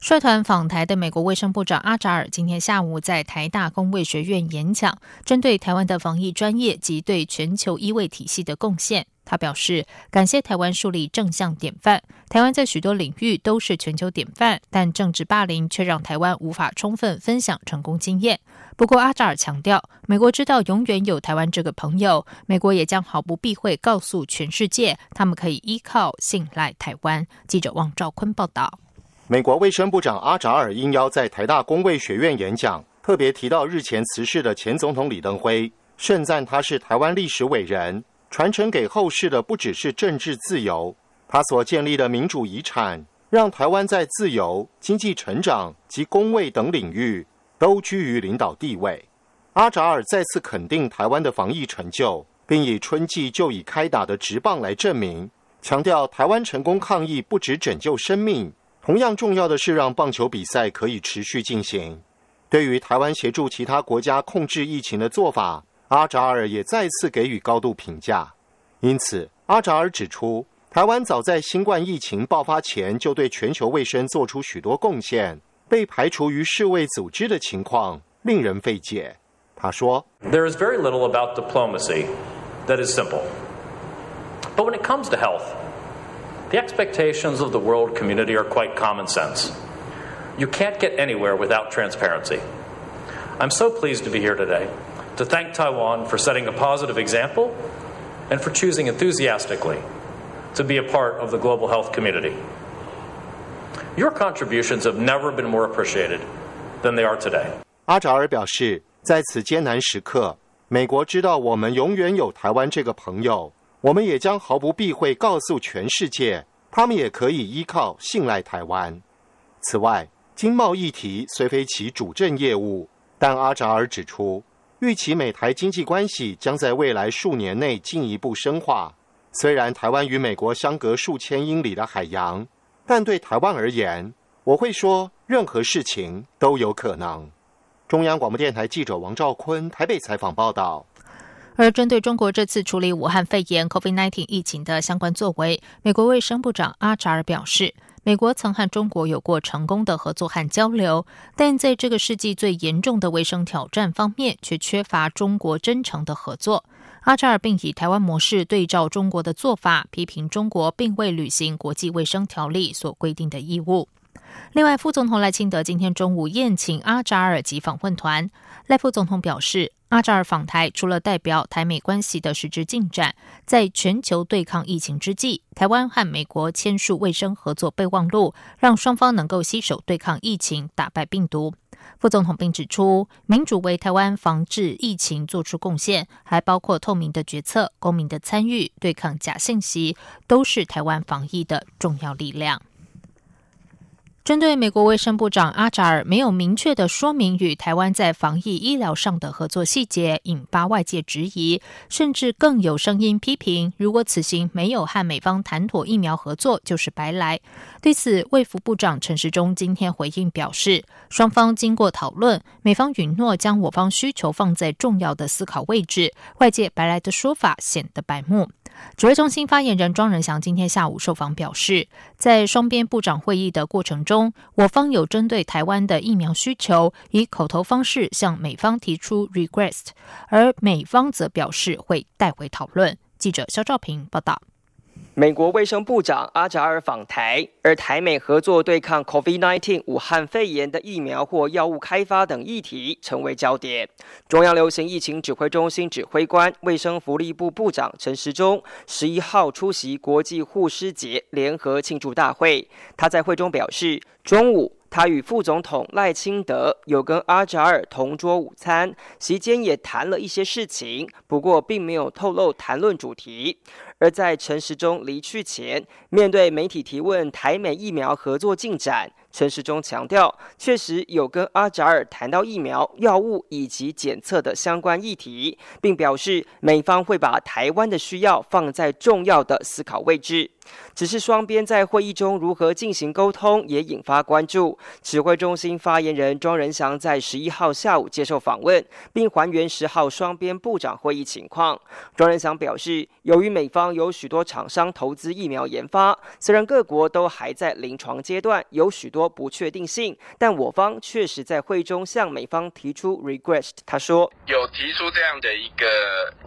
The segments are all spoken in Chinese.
率团访台的美国卫生部长阿扎尔今天下午在台大公卫学院演讲，针对台湾的防疫专业及对全球医卫体系的贡献，他表示感谢台湾树立正向典范。台湾在许多领域都是全球典范，但政治霸凌却让台湾无法充分分享成功经验。不过，阿扎尔强调，美国知道永远有台湾这个朋友，美国也将毫不避讳告诉全世界，他们可以依靠、信赖台湾。记者王兆坤报道。美国卫生部长阿扎尔应邀在台大公卫学院演讲，特别提到日前辞世的前总统李登辉，盛赞他是台湾历史伟人，传承给后世的不只是政治自由，他所建立的民主遗产，让台湾在自由、经济成长及公卫等领域都居于领导地位。阿扎尔再次肯定台湾的防疫成就，并以春季就已开打的直棒来证明，强调台湾成功抗疫不止拯救生命。同样重要的是，让棒球比赛可以持续进行。对于台湾协助其他国家控制疫情的做法，阿扎尔也再次给予高度评价。因此，阿扎尔指出，台湾早在新冠疫情爆发前就对全球卫生做出许多贡献，被排除于世卫组织的情况令人费解。他说：“There is very little about diplomacy that is simple, but when it comes to health.” The expectations of the world community are quite common sense. You can't get anywhere without transparency. I'm so pleased to be here today to thank Taiwan for setting a positive example and for choosing enthusiastically to be a part of the global health community. Your contributions have never been more appreciated than they are today. 阿扎尔表示，在此艰难时刻，美国知道我们永远有台湾这个朋友。 我们也将毫不避讳告诉全世界，他们也可以依靠、信赖台湾。此外，经贸议题虽非其主政业务，但阿扎尔指出，预期美台经济关系将在未来数年内进一步深化。虽然台湾与美国相隔数千英里的海洋，但对台湾而言，我会说，任何事情都有可能。中央广播电台记者王兆坤台北采访报道。而针对中国这次处理武汉肺炎 （COVID-19） 疫情的相关作为，美国卫生部长阿扎尔表示，美国曾和中国有过成功的合作和交流，但在这个世纪最严重的卫生挑战方面，却缺乏中国真诚的合作。阿扎尔并以台湾模式对照中国的做法，批评中国并未履行国际卫生条例所规定的义务。另外，副总统赖清德今天中午宴请阿扎尔及访问团。赖副总统表示，阿扎尔访台除了代表台美关系的实质进展，在全球对抗疫情之际，台湾和美国签署卫生合作备忘录，让双方能够携手对抗疫情，打败病毒。副总统并指出，民主为台湾防治疫情做出贡献，还包括透明的决策、公民的参与、对抗假信息，都是台湾防疫的重要力量。针对美国卫生部长阿扎尔没有明确的说明与台湾在防疫医疗上的合作细节，引发外界质疑，甚至更有声音批评：如果此行没有和美方谈妥疫苗合作，就是白来。对此，卫福部长陈时中今天回应表示，双方经过讨论，美方允诺将我方需求放在重要的思考位置，外界白来的说法显得白目。指挥中心发言人庄仁祥今天下午受访表示，在双边部长会议的过程中，我方有针对台湾的疫苗需求，以口头方式向美方提出 request，而美方则表示会带回讨论。记者肖兆平报道。美国卫生部长阿扎尔访台，而台美合作对抗 COVID-19 武汉肺炎的疫苗或药物开发等议题成为焦点。中央流行疫情指挥中心指挥官、卫生福利部部长陈时中十一号出席国际护师节联合庆祝大会。他在会中表示，中午他与副总统赖清德有跟阿扎尔同桌午餐，席间也谈了一些事情，不过并没有透露谈论主题。而在陈时中离去前，面对媒体提问台美疫苗合作进展，陈时中强调，确实有跟阿扎尔谈到疫苗、药物以及检测的相关议题，并表示美方会把台湾的需要放在重要的思考位置。只是双边在会议中如何进行沟通，也引发关注。指挥中心发言人庄仁祥在十一号下午接受访问，并还原十号双边部长会议情况。庄仁祥表示，由于美方有许多厂商投资疫苗研发，虽然各国都还在临床阶段，有许多不确定性，但我方确实在会中向美方提出 request。他说，有提出这样的一个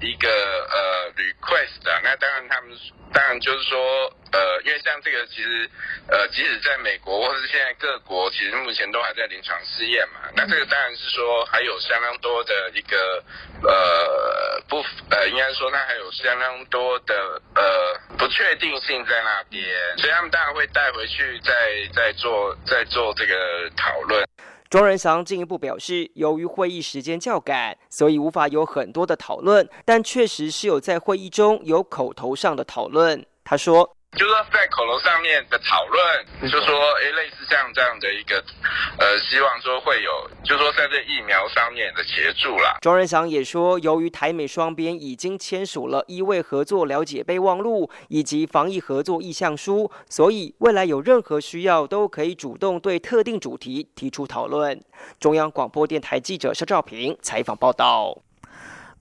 一个呃 request，那当然他们。当然，就是说，呃，因为像这个，其实，呃，即使在美国或者是现在各国，其实目前都还在临床试验嘛。那这个当然是说，还有相当多的一个，呃，不，呃，应该说，它还有相当多的，呃，不确定性在那边，所以他们当然会带回去，再再做，再做这个讨论。庄仁祥进一步表示，由于会议时间较赶，所以无法有很多的讨论，但确实是有在会议中有口头上的讨论。他说。就是说，在口头上面的讨论，就说，哎，类似像这样的一个，呃，希望说会有，就说在这疫苗上面的协助啦。庄仁祥也说，由于台美双边已经签署了医卫合作了解备忘录以及防疫合作意向书，所以未来有任何需要都可以主动对特定主题提出讨论。中央广播电台记者肖照平采访报道。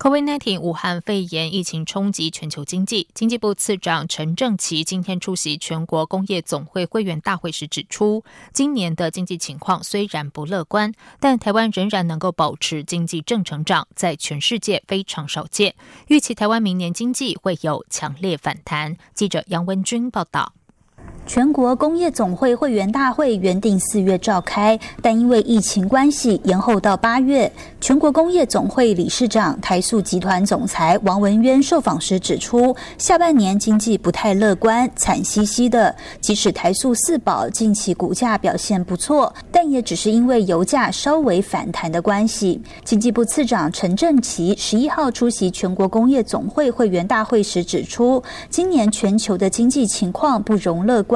COVID-19 武汉肺炎疫情冲击全球经济，经济部次长陈正奇今天出席全国工业总会会员大会时指出，今年的经济情况虽然不乐观，但台湾仍然能够保持经济正成长，在全世界非常少见。预期台湾明年经济会有强烈反弹。记者杨文君报道。全国工业总会会员大会原定四月召开，但因为疫情关系延后到八月。全国工业总会理事长台塑集团总裁王文渊受访时指出，下半年经济不太乐观，惨兮兮的。即使台塑四宝近期股价表现不错，但也只是因为油价稍微反弹的关系。经济部次长陈振奇十一号出席全国工业总会会员大会时指出，今年全球的经济情况不容乐观。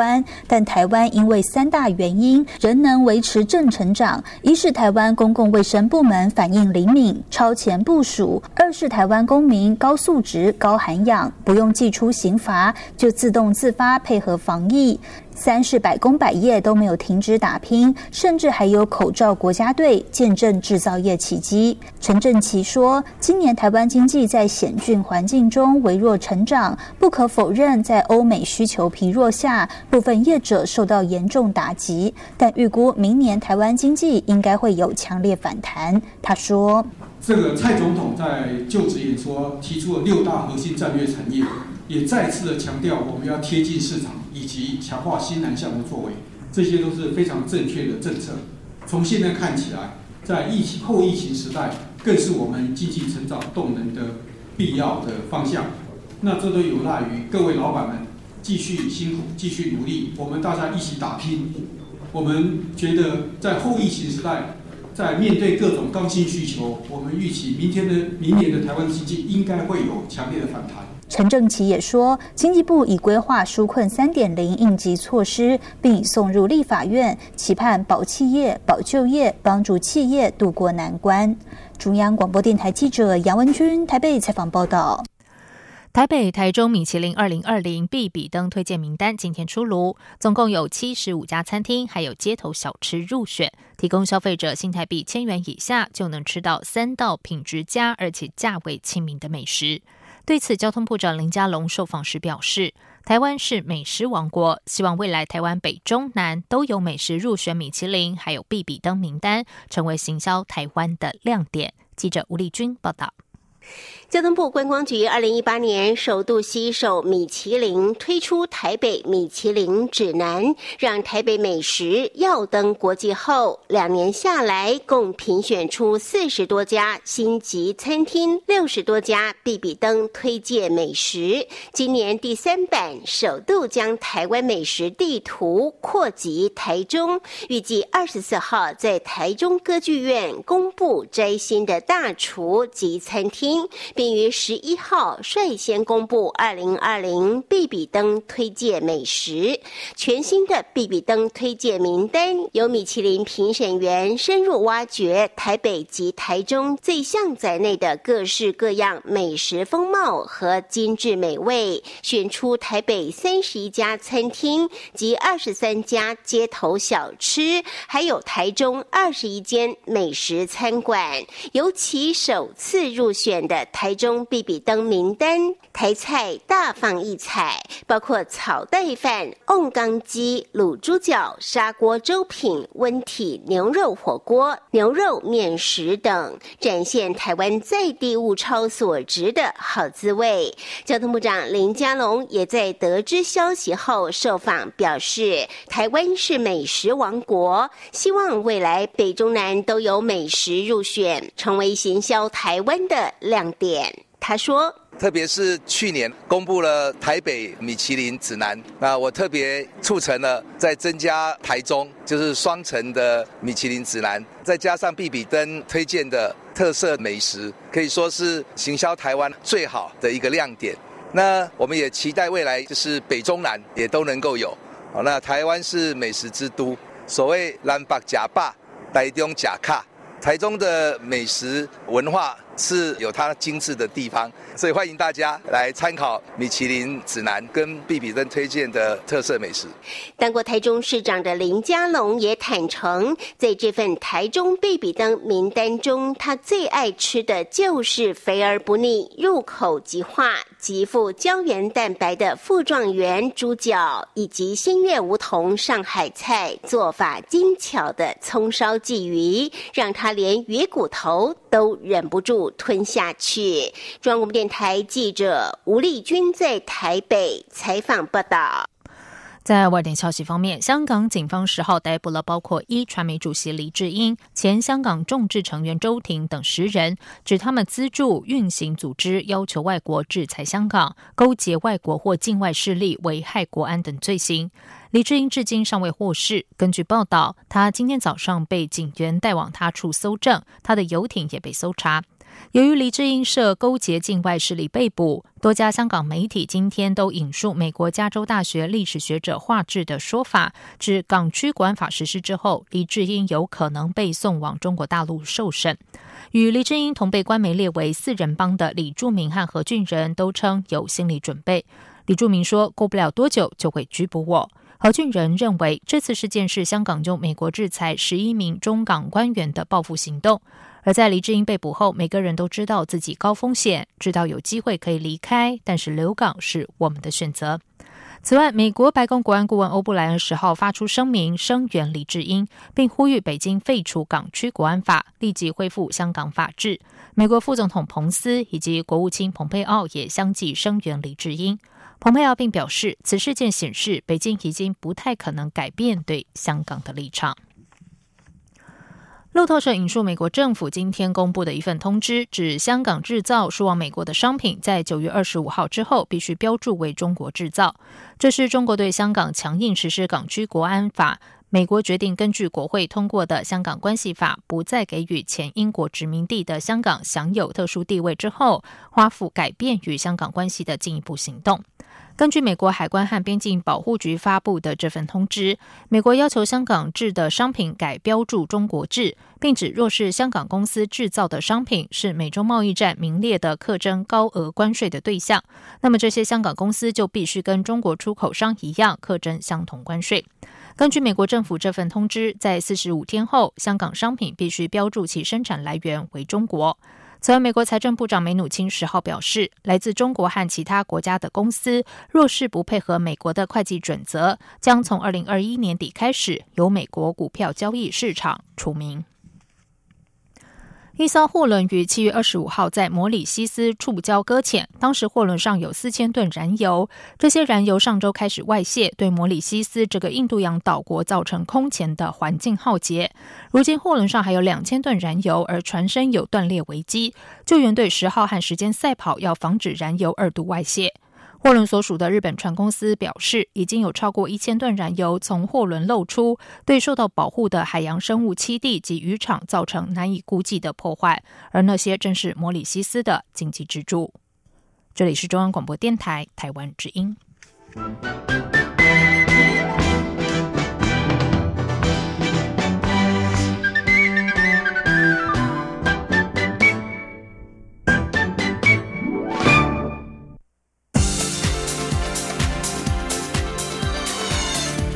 但台湾因为三大原因仍能维持正成长：一是台湾公共卫生部门反应灵敏、超前部署；二是台湾公民高素质、高涵养，不用寄出刑罚就自动自发配合防疫。三是百工百业都没有停止打拼，甚至还有口罩国家队见证制造业奇迹。陈振奇说：“今年台湾经济在险峻环境中微弱成长，不可否认，在欧美需求疲弱下，部分业者受到严重打击。但预估明年台湾经济应该会有强烈反弹。”他说：“这个蔡总统在就职演说提出了六大核心战略产业，也再次的强调我们要贴近市场。”以及强化新南向的作为，这些都是非常正确的政策。从现在看起来，在疫情后疫情时代，更是我们经济成长动能的必要的方向。那这都有赖于各位老板们继续辛苦、继续努力，我们大家一起打拼。我们觉得，在后疫情时代，在面对各种刚性需求，我们预期明天的、明年的台湾经济应该会有强烈的反弹。陈正奇也说，经济部已规划纾困三点零应急措施，并已送入立法院，期盼保企业、保就业，帮助企业渡过难关。中央广播电台记者杨文君台北采访报道。台北、台中米其林二零二零必比登推荐名单今天出炉，总共有七十五家餐厅，还有街头小吃入选，提供消费者新台币千元以下就能吃到三道品质佳而且价位亲民的美食。对此，交通部长林佳龙受访时表示，台湾是美食王国，希望未来台湾北中南都有美食入选米其林，还有必比登名单，成为行销台湾的亮点。记者吴丽君报道。交通部观光局二零一八年首度携手米其林推出台北米其林指南，让台北美食耀登国际后，两年下来共评选出四十多家星级餐厅，六十多家必比登推荐美食。今年第三版首度将台湾美食地图扩及台中，预计二十四号在台中歌剧院公布摘星的大厨及餐厅。并于十一号率先公布二零二零必比登推荐美食。全新的必比登推荐名单由米其林评审员深入挖掘台北及台中最像在内的各式各样美食风貌和精致美味，选出台北三十一家餐厅及二十三家街头小吃，还有台中二十一间美食餐馆。尤其首次入选的台台中必比登名单，台菜大放异彩，包括草带饭、瓮缸鸡、卤猪脚、砂锅粥品、温体牛肉火锅、牛肉面食等，展现台湾在地物超所值的好滋味。交通部长林佳龙也在得知消息后受访表示，台湾是美食王国，希望未来北中南都有美食入选，成为行销台湾的亮点。他说。特别是去年公布了台北米其林指南，那我特别促成了再增加台中，就是双城的米其林指南，再加上必比登推荐的特色美食，可以说是行销台湾最好的一个亮点。那我们也期待未来就是北中南也都能够有。好，那台湾是美食之都，所谓南北夹霸，台中夹卡，台中的美食文化是有它精致的地方。所以欢迎大家来参考米其林指南跟必比登推荐的特色美食。当过台中市长的林佳龙也坦诚，在这份台中必比登名单中，他最爱吃的就是肥而不腻、入口即化、极富胶原蛋白的富状元猪脚，以及新月梧桐上海菜做法精巧的葱烧鲫鱼，让他连鱼骨头都忍不住吞下去。中央广播电台记者吴丽君在台北采访报道。在外电消息方面，香港警方十号逮捕了包括一传媒主席黎智英、前香港众志成员周庭等十人，指他们资助、运行组织，要求外国制裁香港，勾结外国或境外势力，危害国安等罪行。黎智英至今尚未获释。根据报道，他今天早上被警员带往他处搜证，他的游艇也被搜查。由于黎智英涉勾结境外势力被捕，多家香港媒体今天都引述美国加州大学历史学者华智的说法，指港区国安法实施之后，黎智英有可能被送往中国大陆受审。与黎智英同被官媒列为四人帮的李柱明和何俊仁都称有心理准备。李柱明说：“过不了多久就会拘捕我。”何俊仁认为这次事件是香港就美国制裁十一名中港官员的报复行动。而在黎智英被捕后，每个人都知道自己高风险，知道有机会可以离开，但是留港是我们的选择。此外，美国白宫国安顾问欧布莱恩十号发出声明，声援黎智英，并呼吁北京废除港区国安法，立即恢复香港法治。美国副总统彭斯以及国务卿蓬佩奥也相继声援黎智英。蓬佩奥并表示，此事件显示北京已经不太可能改变对香港的立场。路透社引述美国政府今天公布的一份通知，指香港制造输往美国的商品，在九月二十五号之后必须标注为中国制造。这是中国对香港强硬实施港区国安法。美国决定根据国会通过的《香港关系法》，不再给予前英国殖民地的香港享有特殊地位之后，花付改变与香港关系的进一步行动。根据美国海关和边境保护局发布的这份通知，美国要求香港制的商品改标注中国制，并指若是香港公司制造的商品是美中贸易战名列的课征高额关税的对象，那么这些香港公司就必须跟中国出口商一样课征相同关税。根据美国政府这份通知，在四十五天后，香港商品必须标注其生产来源为中国。此外，美国财政部长梅努钦十号表示，来自中国和其他国家的公司，若是不配合美国的会计准则，将从二零二一年底开始由美国股票交易市场除名。一艘货轮于七月二十五号在摩里西斯触礁搁浅，当时货轮上有四千吨燃油，这些燃油上周开始外泄，对摩里西斯这个印度洋岛国造成空前的环境浩劫。如今货轮上还有两千吨燃油，而船身有断裂危机，救援队十号和时间赛跑，要防止燃油二度外泄。货轮所属的日本船公司表示，已经有超过一千吨燃油从货轮漏出，对受到保护的海洋生物栖地及渔场造成难以估计的破坏，而那些正是摩里西斯的经济支柱。这里是中央广播电台台湾之音。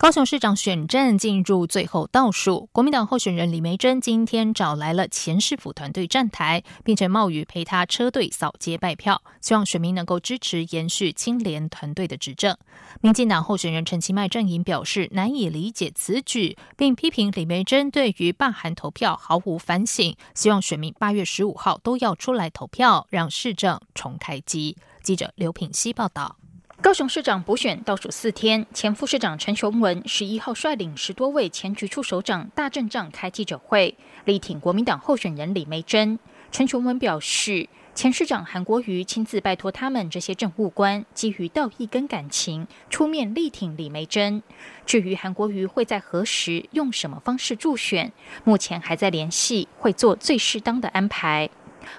高雄市长选战进入最后倒数，国民党候选人李梅珍今天找来了前市府团队站台，并且冒雨陪他车队扫街拜票，希望选民能够支持延续清廉团队的执政。民进党候选人陈其迈阵营表示难以理解此举，并批评李梅珍对于罢韩投票毫无反省，希望选民八月十五号都要出来投票，让市政重开机。记者刘品希报道。高雄市长补选倒数四天，前副市长陈雄文十一号率领十多位前局处首长大阵仗开记者会，力挺国民党候选人李梅珍。陈雄文表示，前市长韩国瑜亲自拜托他们这些政务官，基于道义跟感情，出面力挺李梅珍。至于韩国瑜会在何时用什么方式助选，目前还在联系，会做最适当的安排。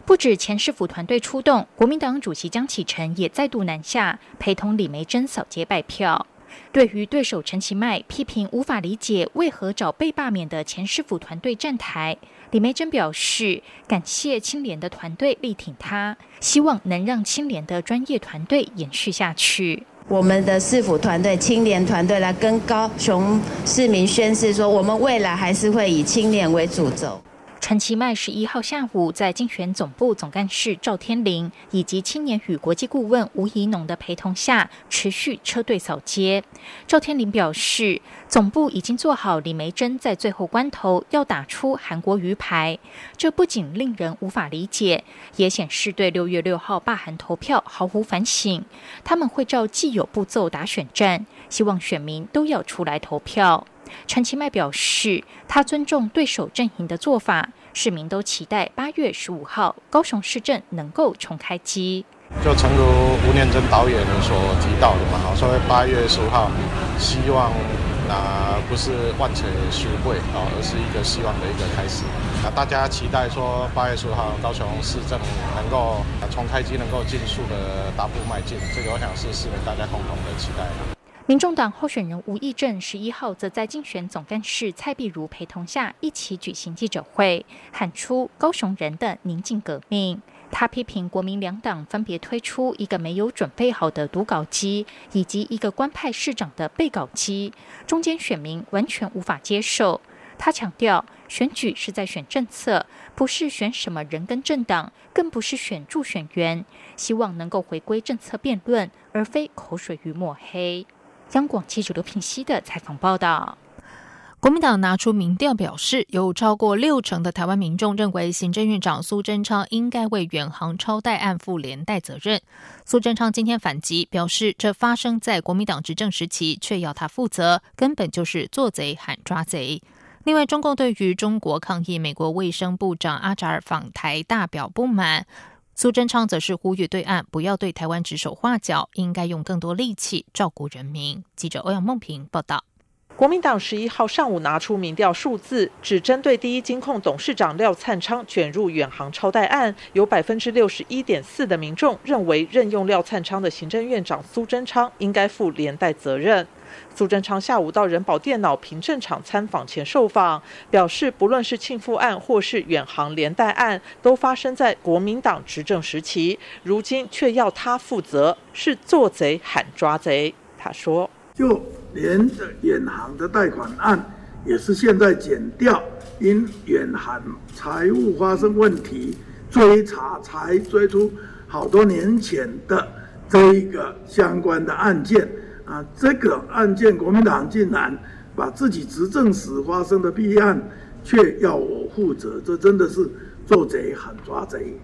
不止前市府团队出动，国民党主席江启臣也再度南下，陪同李梅珍扫街拜票。对于对手陈其迈批评无法理解为何找被罢免的前市府团队站台，李梅珍表示感谢清廉的团队力挺他，希望能让清廉的专业团队延续下去。我们的市府团队、清廉团队来跟高雄市民宣誓说，我们未来还是会以清廉为主轴。陈其迈十一号下午在竞选总部总干事赵天麟以及青年与国际顾问吴怡农的陪同下，持续车队扫街。赵天麟表示，总部已经做好李梅珍在最后关头要打出韩国鱼牌，这不仅令人无法理解，也显示对六月六号罢韩投票毫无反省。他们会照既有步骤打选战，希望选民都要出来投票。陈其迈表示，他尊重对手阵营的做法，市民都期待八月十五号高雄市政能够重开机。就诚如吴念真导演所提到的嘛，好，所以八月十五号，希望啊不是万全书会啊，而是一个希望的一个开始。啊，大家期待说八月十五号高雄市政能够重开机，能够尽速的大步迈进，这个我想是市民大家共同的期待。民众党候选人吴益政十一号则在竞选总干事蔡碧如陪同下一起举行记者会，喊出“高雄人的宁静革命”。他批评国民两党分别推出一个没有准备好的读稿机，以及一个官派市长的背稿机，中间选民完全无法接受。他强调，选举是在选政策，不是选什么人跟政党，更不是选助选员。希望能够回归政策辩论，而非口水与抹黑。央广记者刘品熙的采访报道：国民党拿出民调表示，有超过六成的台湾民众认为行政院长苏贞昌应该为远航超贷案负连带责任。苏贞昌今天反击，表示这发生在国民党执政时期，却要他负责，根本就是做贼喊抓贼。另外，中共对于中国抗议美国卫生部长阿扎尔访台大表不满。苏贞昌则是呼吁对岸不要对台湾指手画脚，应该用更多力气照顾人民。记者欧阳梦平报道。国民党十一号上午拿出民调数字，只针对第一金控董事长廖灿昌卷入远航超贷案，有百分之六十一点四的民众认为任用廖灿昌的行政院长苏贞昌应该负连带责任。苏贞昌下午到人保电脑凭证厂参访前受访，表示不论是庆富案或是远航连带案，都发生在国民党执政时期，如今却要他负责，是做贼喊抓贼。他说：“就连远航的贷款案，也是现在减掉，因远航财务发生问题，追查才追出好多年前的这一个相关的案件。”啊，这个案件，国民党竟然把自己执政时发生的弊案，却要我负责，这真的是做贼喊抓贼。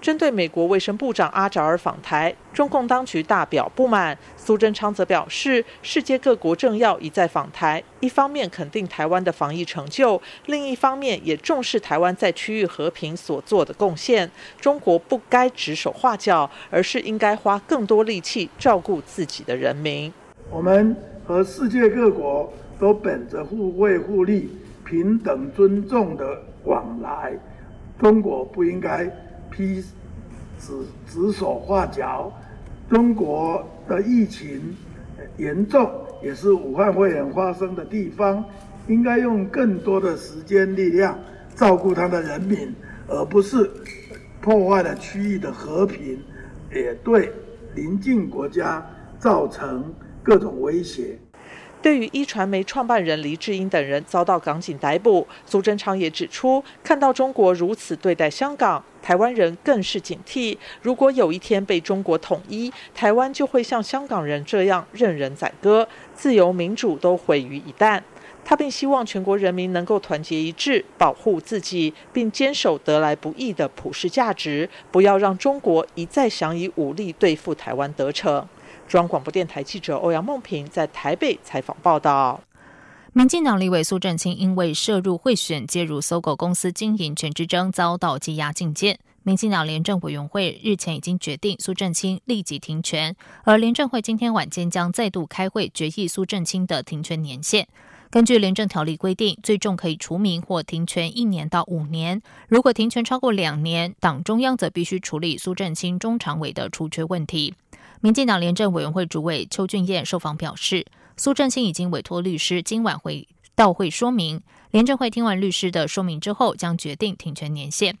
针对美国卫生部长阿扎尔访台，中共当局大表不满。苏贞昌则表示，世界各国政要一再访台，一方面肯定台湾的防疫成就，另一方面也重视台湾在区域和平所做的贡献。中国不该指手画脚，而是应该花更多力气照顾自己的人民。我们和世界各国都本着互惠互利、平等尊重的往来，中国不应该。批指指手画脚，中国的疫情严重，也是武汉肺炎发生的地方，应该用更多的时间力量照顾他的人民，而不是破坏了区域的和平，也对邻近国家造成各种威胁。对于一传媒创办人黎智英等人遭到港警逮捕，苏贞昌也指出，看到中国如此对待香港，台湾人更是警惕。如果有一天被中国统一，台湾就会像香港人这样任人宰割，自由民主都毁于一旦。他并希望全国人民能够团结一致，保护自己，并坚守得来不易的普世价值，不要让中国一再想以武力对付台湾得逞。中央广播电台记者欧阳梦平在台北采访报道：民进党立委苏振清因为涉入贿选、介入搜狗公司经营权之争，遭到羁押禁见。民进党廉政委员会日前已经决定苏振清立即停权，而廉政会今天晚间将再度开会决议苏振清的停权年限。根据廉政条例规定，最重可以除名或停权一年到五年。如果停权超过两年，党中央则必须处理苏振清中常委的除缺问题。民进党廉政委员会主委邱俊彦受访表示，苏振清已经委托律师今晚会到会说明，廉政会听完律师的说明之后，将决定停权年限。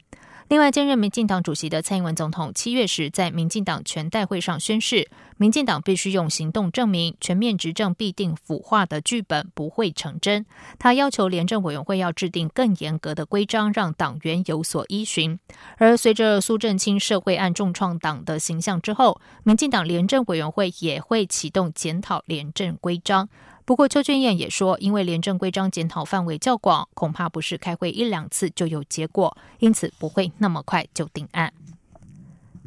另外，兼任民进党主席的蔡英文总统七月时在民进党全代会上宣誓，民进党必须用行动证明全面执政必定腐化的剧本不会成真。他要求廉政委员会要制定更严格的规章，让党员有所依循。而随着苏振清社会案重创党的形象之后，民进党廉政委员会也会启动检讨廉政规章。不过，邱俊彦也说，因为廉政规章检讨范围较广，恐怕不是开会一两次就有结果，因此不会那么快就定案。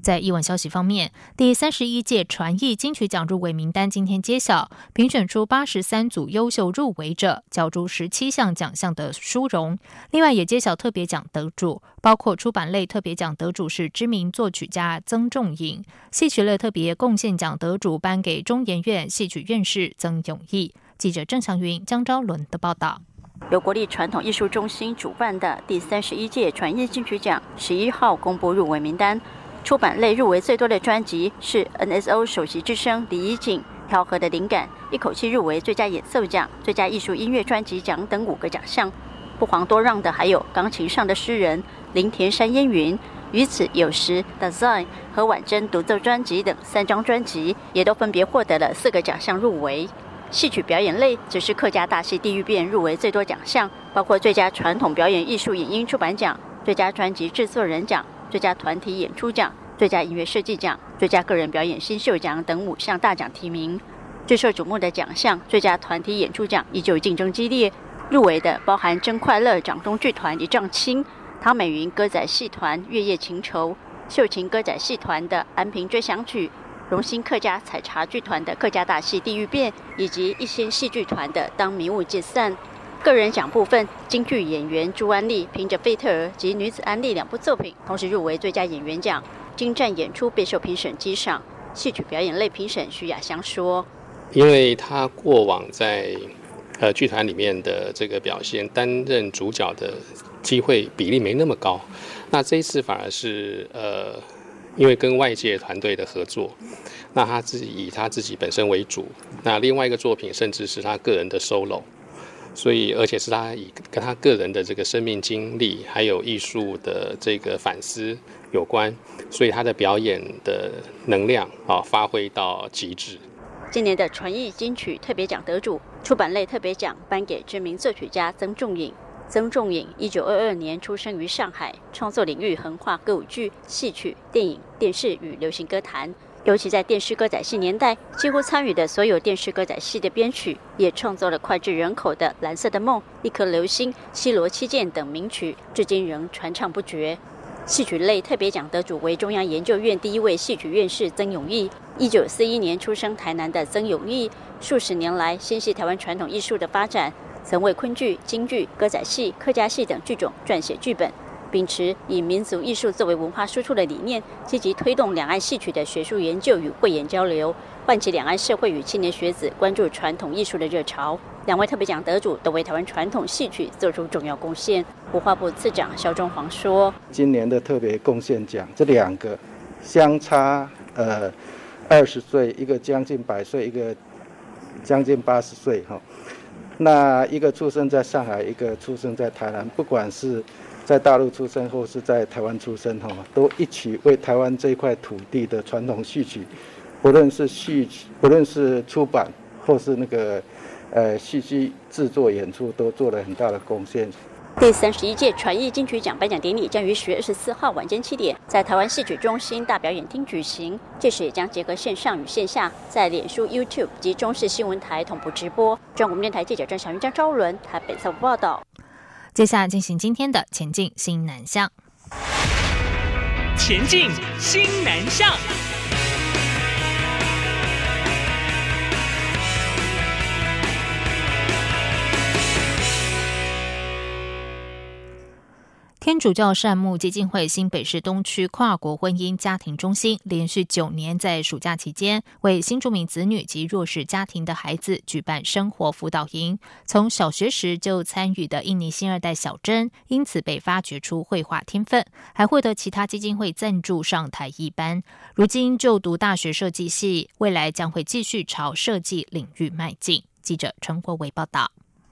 在译文消息方面，第三十一届传艺金曲奖入围名单今天揭晓，评选出八十三组优秀入围者，角逐十七项奖项的殊荣。另外，也揭晓特别奖得主，包括出版类特别奖得主是知名作曲家曾仲颖，戏曲类特别贡献奖得主颁给中研院戏曲院士曾永义。记者郑祥云、江昭伦的报道。由国立传统艺术中心主办的第三十一届传艺金曲奖十一号公布入围名单，出版类入围最多的专辑是 NSO 首席之声李怡景《调和的灵感》，一口气入围最佳演奏奖、最佳艺术音乐专辑奖等五个奖项。不遑多让的还有《钢琴上的诗人》、林田山烟云、于此有时 Design 和婉珍独奏专辑等三张专辑，也都分别获得了四个奖项入围。戏曲表演类则是客家大戏《地狱变》入围最多奖项，包括最佳传统表演艺术影音出版奖、最佳专辑制作人奖、最佳团体演出奖、最佳音乐设计奖、最佳个人表演新秀奖等五项大奖提名。最受瞩目的奖项最佳团体演出奖依旧竞争激烈，入围的包含真快乐掌中剧团一丈青、唐美云歌仔戏团月夜情愁、秀琴歌仔戏团的安平追想曲。荣兴客家采茶剧团的客家大戏《地狱变》，以及一些戏剧团的《当迷雾解散》。个人奖部分，京剧演员朱安丽凭着《费特尔》及《女子安利》两部作品，同时入围最佳演员奖。精湛演出备受评审激赏。戏曲表演类评审徐雅香说：“因为他过往在呃剧团里面的这个表现，担任主角的机会比例没那么高。那这一次反而是呃。”因为跟外界团队的合作，那他自己以他自己本身为主，那另外一个作品甚至是他个人的 solo，所以而且是他以跟他个人的这个生命经历还有艺术的这个反思有关，所以他的表演的能量啊发挥到极致。今年的传艺金曲特别奖得主，出版类特别奖颁给知名作曲家曾仲颖。曾仲颖一九二二年出生于上海，创作领域横跨歌舞剧、戏曲、电影、电视与流行歌坛。尤其在电视歌仔戏年代，几乎参与的所有电视歌仔戏的编曲，也创作了脍炙人口的《蓝色的梦》《一颗流星》《西罗七剑》等名曲，至今仍传唱不绝。戏曲类特别奖得主为中央研究院第一位戏曲院士曾永义。一九四一年出生台南的曾永义，数十年来心系台湾传统艺术的发展，曾为昆剧、京剧、歌仔戏、客家戏等剧种撰写剧本，秉持以民族艺术作为文化输出的理念，积极推动两岸戏曲的学术研究与汇演交流，唤起两岸社会与青年学子关注传统艺术的热潮。两位特别奖得主都为台湾传统戏曲做出重要贡献。文化部次长肖中煌说：“今年的特别贡献奖，这两个相差呃二十岁，一个将近百岁，一个将近八十岁哈。那一个出生在上海，一个出生在台南，不管是在大陆出生或是在台湾出生哈，都一起为台湾这块土地的传统戏曲，不论是戏曲，不论是出版或是那个。”呃，戏剧制作演出都做了很大的贡献。第三十一届传艺金曲奖颁奖典礼将于十月二十四号晚间七点，在台湾戏曲中心大表演厅举行。届时也将结合线上与线下，在脸书、YouTube 及中视新闻台同步直播。中国电台记者郑小云、张昭伦台北采访报道。接下来进行今天的前进新南向。前进新南向。天主教善牧基金会新北市东区跨国婚姻家庭中心连续九年在暑假期间为新住民子女及弱势家庭的孩子举办生活辅导营。从小学时就参与的印尼新二代小珍，因此被发掘出绘画天分，还获得其他基金会赞助上台一班。如今就读大学设计系，未来将会继续朝设计领域迈进。记者陈国伟报道。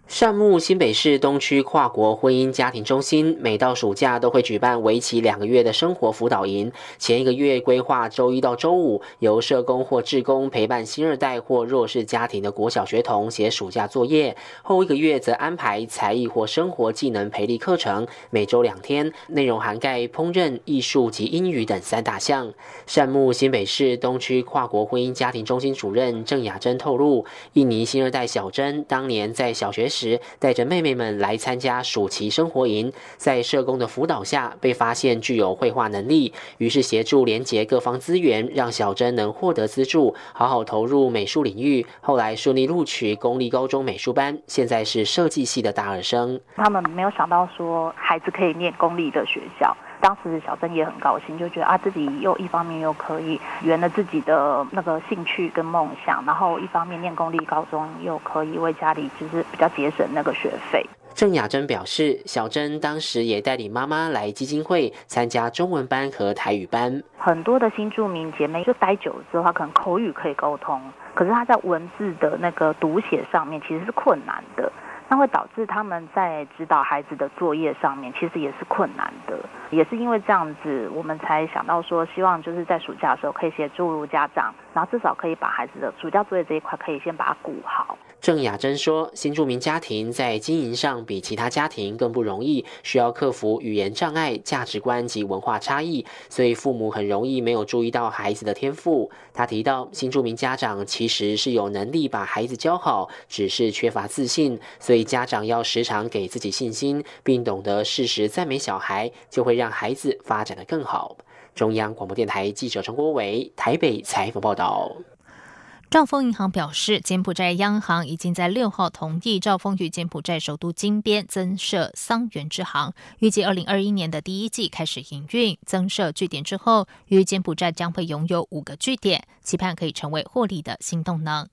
善牧新北市东区跨国婚姻家庭中心，每到暑假都会举办为期两个月的生活辅导营。前一个月规划周一到周五，由社工或志工陪伴新二代或弱势家庭的国小学童写暑假作业；后一个月则安排才艺或生活技能培力课程，每周两天，内容涵盖烹饪、艺术及英语等三大项。善牧新北市东区跨国婚姻家庭中心主任郑雅珍透露，印尼新二代小珍当年在小学时。时带着妹妹们来参加暑期生活营，在社工的辅导下，被发现具有绘画能力，于是协助连结各方资源，让小珍能获得资助，好好投入美术领域。后来顺利录取公立高中美术班，现在是设计系的大二生。他们没有想到说孩子可以念公立的学校。当时小珍也很高兴，就觉得啊，自己又一方面又可以圆了自己的那个兴趣跟梦想，然后一方面念公立高中又可以为家里就是比较节省那个学费。郑雅珍表示，小珍当时也带领妈妈来基金会参加中文班和台语班。很多的新住民姐妹就待久了之后，她可能口语可以沟通，可是她在文字的那个读写上面其实是困难的。那会导致他们在指导孩子的作业上面，其实也是困难的。也是因为这样子，我们才想到说，希望就是在暑假的时候可以协助家长，然后至少可以把孩子的暑假作业这一块可以先把它顾好。郑雅珍说，新住民家庭在经营上比其他家庭更不容易，需要克服语言障碍、价值观及文化差异，所以父母很容易没有注意到孩子的天赋。他提到，新住民家长其实是有能力把孩子教好，只是缺乏自信，所以家长要时常给自己信心，并懂得适时赞美小孩，就会让孩子发展的更好。中央广播电台记者陈国伟台北采访报道。兆丰银行表示，柬埔寨央行已经在六号同意兆丰与柬埔寨首都金边增设桑园支行，预计二零二一年的第一季开始营运。增设据点之后，与柬埔寨将会拥有五个据点，期盼可以成为获利的新动能。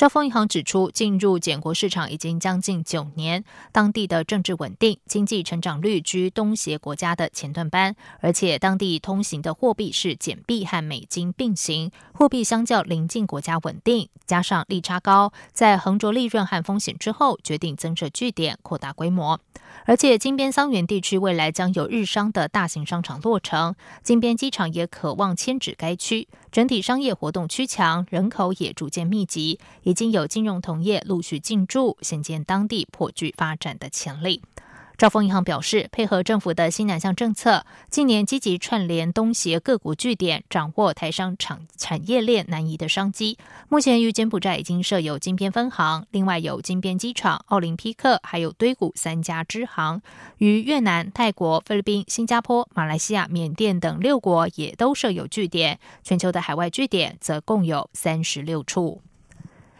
招丰银行指出，进入柬国市场已经将近九年，当地的政治稳定，经济成长率居东协国家的前段班，而且当地通行的货币是简币和美金并行，货币相较邻近国家稳定，加上利差高，在横着利润和风险之后，决定增设据点，扩大规模。而且金边桑园地区未来将有日商的大型商场落成，金边机场也渴望迁址该区。整体商业活动趋强，人口也逐渐密集，已经有金融同业陆续进驻，显见当地颇具发展的潜力。兆丰银行表示，配合政府的新南向政策，近年积极串联东协各国据点，掌握台商产产业链南移的商机。目前于柬埔寨已经设有金边分行，另外有金边机场、奥林匹克还有堆谷三家支行。于越南、泰国、菲律宾、新加坡、马来西亚、缅甸等六国也都设有据点。全球的海外据点则共有三十六处。